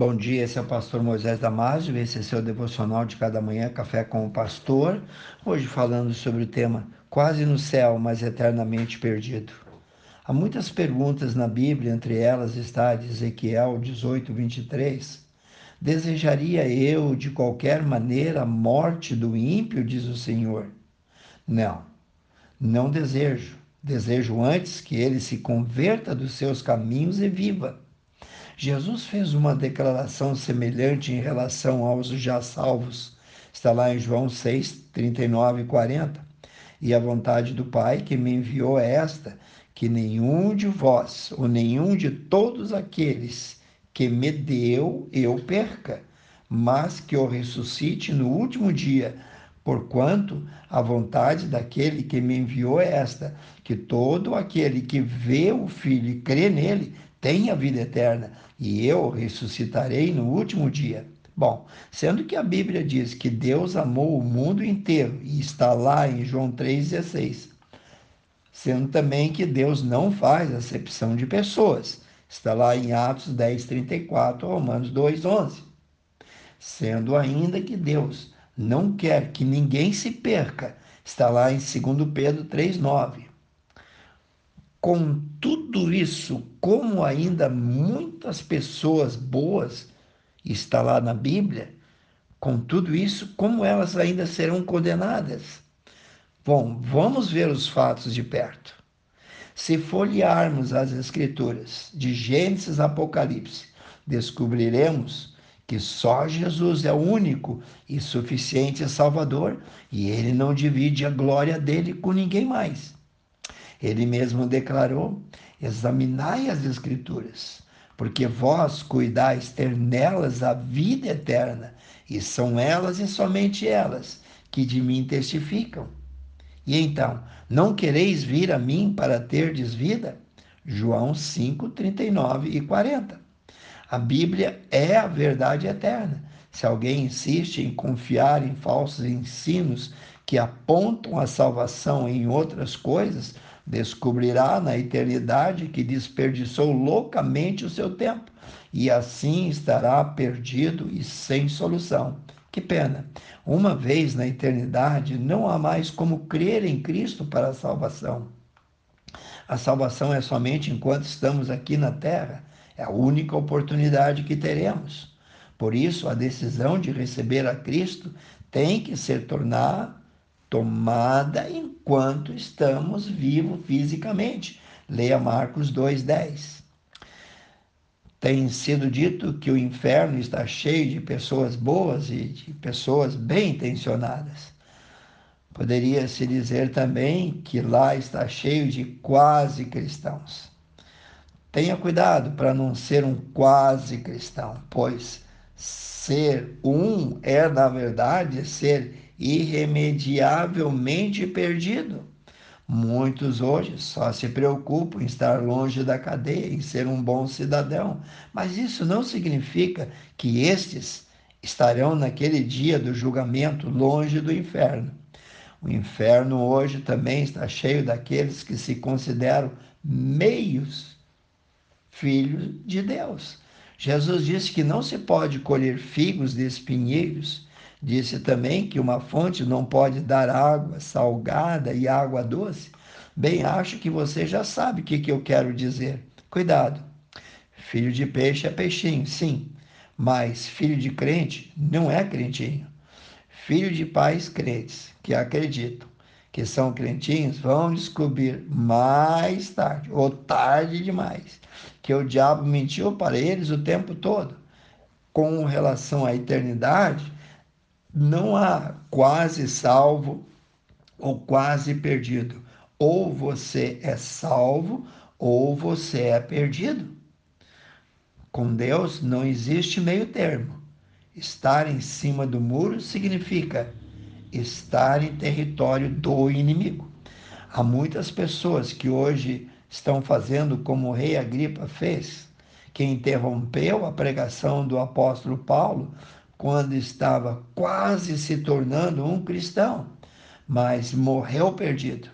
Bom dia, esse é o pastor Moisés Damásio, esse é seu devocional de cada manhã, Café com o Pastor. Hoje falando sobre o tema Quase no céu, mas eternamente perdido. Há muitas perguntas na Bíblia, entre elas está de Ezequiel 18, 23. Desejaria eu de qualquer maneira a morte do ímpio, diz o Senhor? Não, não desejo. Desejo antes que ele se converta dos seus caminhos e viva. Jesus fez uma declaração semelhante em relação aos já salvos. Está lá em João 6, 39 e 40. E a vontade do Pai que me enviou é esta: que nenhum de vós, ou nenhum de todos aqueles que me deu, eu perca, mas que o ressuscite no último dia. Porquanto a vontade daquele que me enviou é esta: que todo aquele que vê o Filho e crê nele tem a vida eterna, e eu ressuscitarei no último dia. Bom, sendo que a Bíblia diz que Deus amou o mundo inteiro, e está lá em João 3,16, sendo também que Deus não faz acepção de pessoas, está lá em Atos 10,34, Romanos 2,11. Sendo ainda que Deus não quer que ninguém se perca, está lá em 2 Pedro 3,9 com tudo isso, como ainda muitas pessoas boas está lá na Bíblia, com tudo isso, como elas ainda serão condenadas? Bom, vamos ver os fatos de perto. Se folhearmos as Escrituras, de Gênesis a Apocalipse, descobriremos que só Jesus é o único e suficiente Salvador e ele não divide a glória dele com ninguém mais. Ele mesmo declarou: examinai as Escrituras, porque vós cuidais ter nelas a vida eterna, e são elas e somente elas que de mim testificam. E então, não quereis vir a mim para terdes vida? João 5, 39 e 40. A Bíblia é a verdade eterna. Se alguém insiste em confiar em falsos ensinos que apontam a salvação em outras coisas, descobrirá na eternidade que desperdiçou loucamente o seu tempo e assim estará perdido e sem solução. Que pena! Uma vez na eternidade, não há mais como crer em Cristo para a salvação. A salvação é somente enquanto estamos aqui na terra. É a única oportunidade que teremos. Por isso, a decisão de receber a Cristo tem que se tornar tomada enquanto estamos vivos fisicamente. Leia Marcos 2,10. Tem sido dito que o inferno está cheio de pessoas boas e de pessoas bem intencionadas. Poderia se dizer também que lá está cheio de quase cristãos. Tenha cuidado para não ser um quase cristão, pois ser um é, na verdade, ser irremediavelmente perdido. Muitos hoje só se preocupam em estar longe da cadeia, em ser um bom cidadão, mas isso não significa que estes estarão naquele dia do julgamento longe do inferno. O inferno hoje também está cheio daqueles que se consideram meios filhos de Deus. Jesus disse que não se pode colher figos de espinheiros Disse também que uma fonte não pode dar água salgada e água doce. Bem, acho que você já sabe o que, que eu quero dizer. Cuidado. Filho de peixe é peixinho, sim, mas filho de crente não é crentinho. Filho de pais crentes que acreditam que são crentinhos vão descobrir mais tarde, ou tarde demais, que o diabo mentiu para eles o tempo todo. Com relação à eternidade, não há quase salvo ou quase perdido. Ou você é salvo ou você é perdido. Com Deus não existe meio termo. Estar em cima do muro significa estar em território do inimigo. Há muitas pessoas que hoje estão fazendo como o rei Agripa fez, que interrompeu a pregação do apóstolo Paulo quando estava quase se tornando um cristão, mas morreu perdido.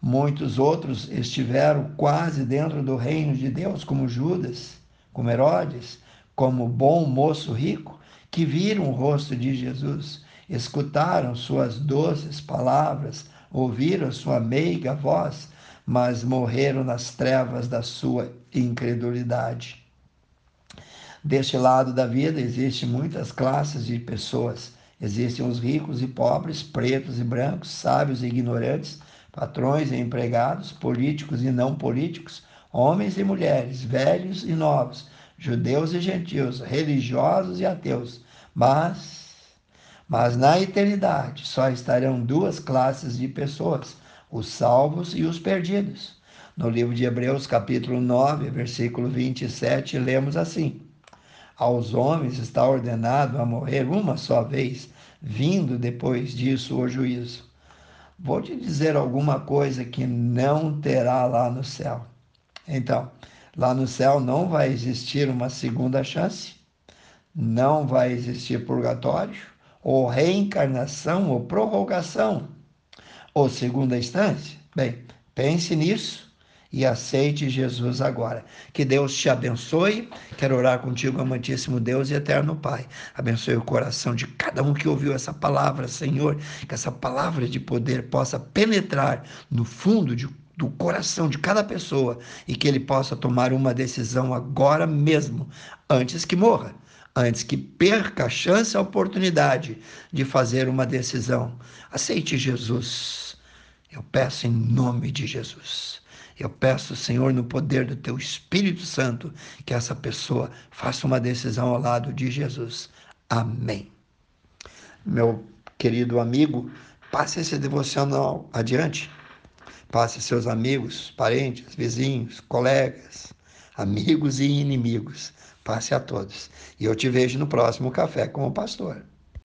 Muitos outros estiveram quase dentro do reino de Deus, como Judas, como Herodes, como bom moço rico, que viram o rosto de Jesus, escutaram suas doces palavras, ouviram sua meiga voz, mas morreram nas trevas da sua incredulidade. Deste lado da vida existem muitas classes de pessoas. Existem os ricos e pobres, pretos e brancos, sábios e ignorantes, patrões e empregados, políticos e não políticos, homens e mulheres, velhos e novos, judeus e gentios, religiosos e ateus. Mas, mas na eternidade só estarão duas classes de pessoas: os salvos e os perdidos. No livro de Hebreus, capítulo 9, versículo 27, lemos assim: Aos homens está ordenado a morrer uma só vez, vindo depois disso o juízo. Vou te dizer alguma coisa que não terá lá no céu. Então, lá no céu não vai existir uma segunda chance, não vai existir purgatório, ou reencarnação, ou prorrogação, ou segunda instância. Bem, pense nisso e aceite Jesus agora. Que Deus te abençoe. Quero orar contigo, amantíssimo Deus e eterno Pai. Abençoe o coração de cada um que ouviu essa palavra, Senhor. Que essa palavra de poder possa penetrar no fundo de do coração de cada pessoa e que ele possa tomar uma decisão agora mesmo, antes que morra, antes que perca a chance, a oportunidade de fazer uma decisão. Aceite Jesus. Eu peço em nome de Jesus. Eu peço, Senhor, no poder do Teu Espírito Santo, que essa pessoa faça uma decisão ao lado de Jesus. Amém. Meu querido amigo, passe esse devocional adiante. Passe seus amigos, parentes, vizinhos, colegas, amigos e inimigos. Passe a todos. E eu te vejo no próximo Café com o Pastor.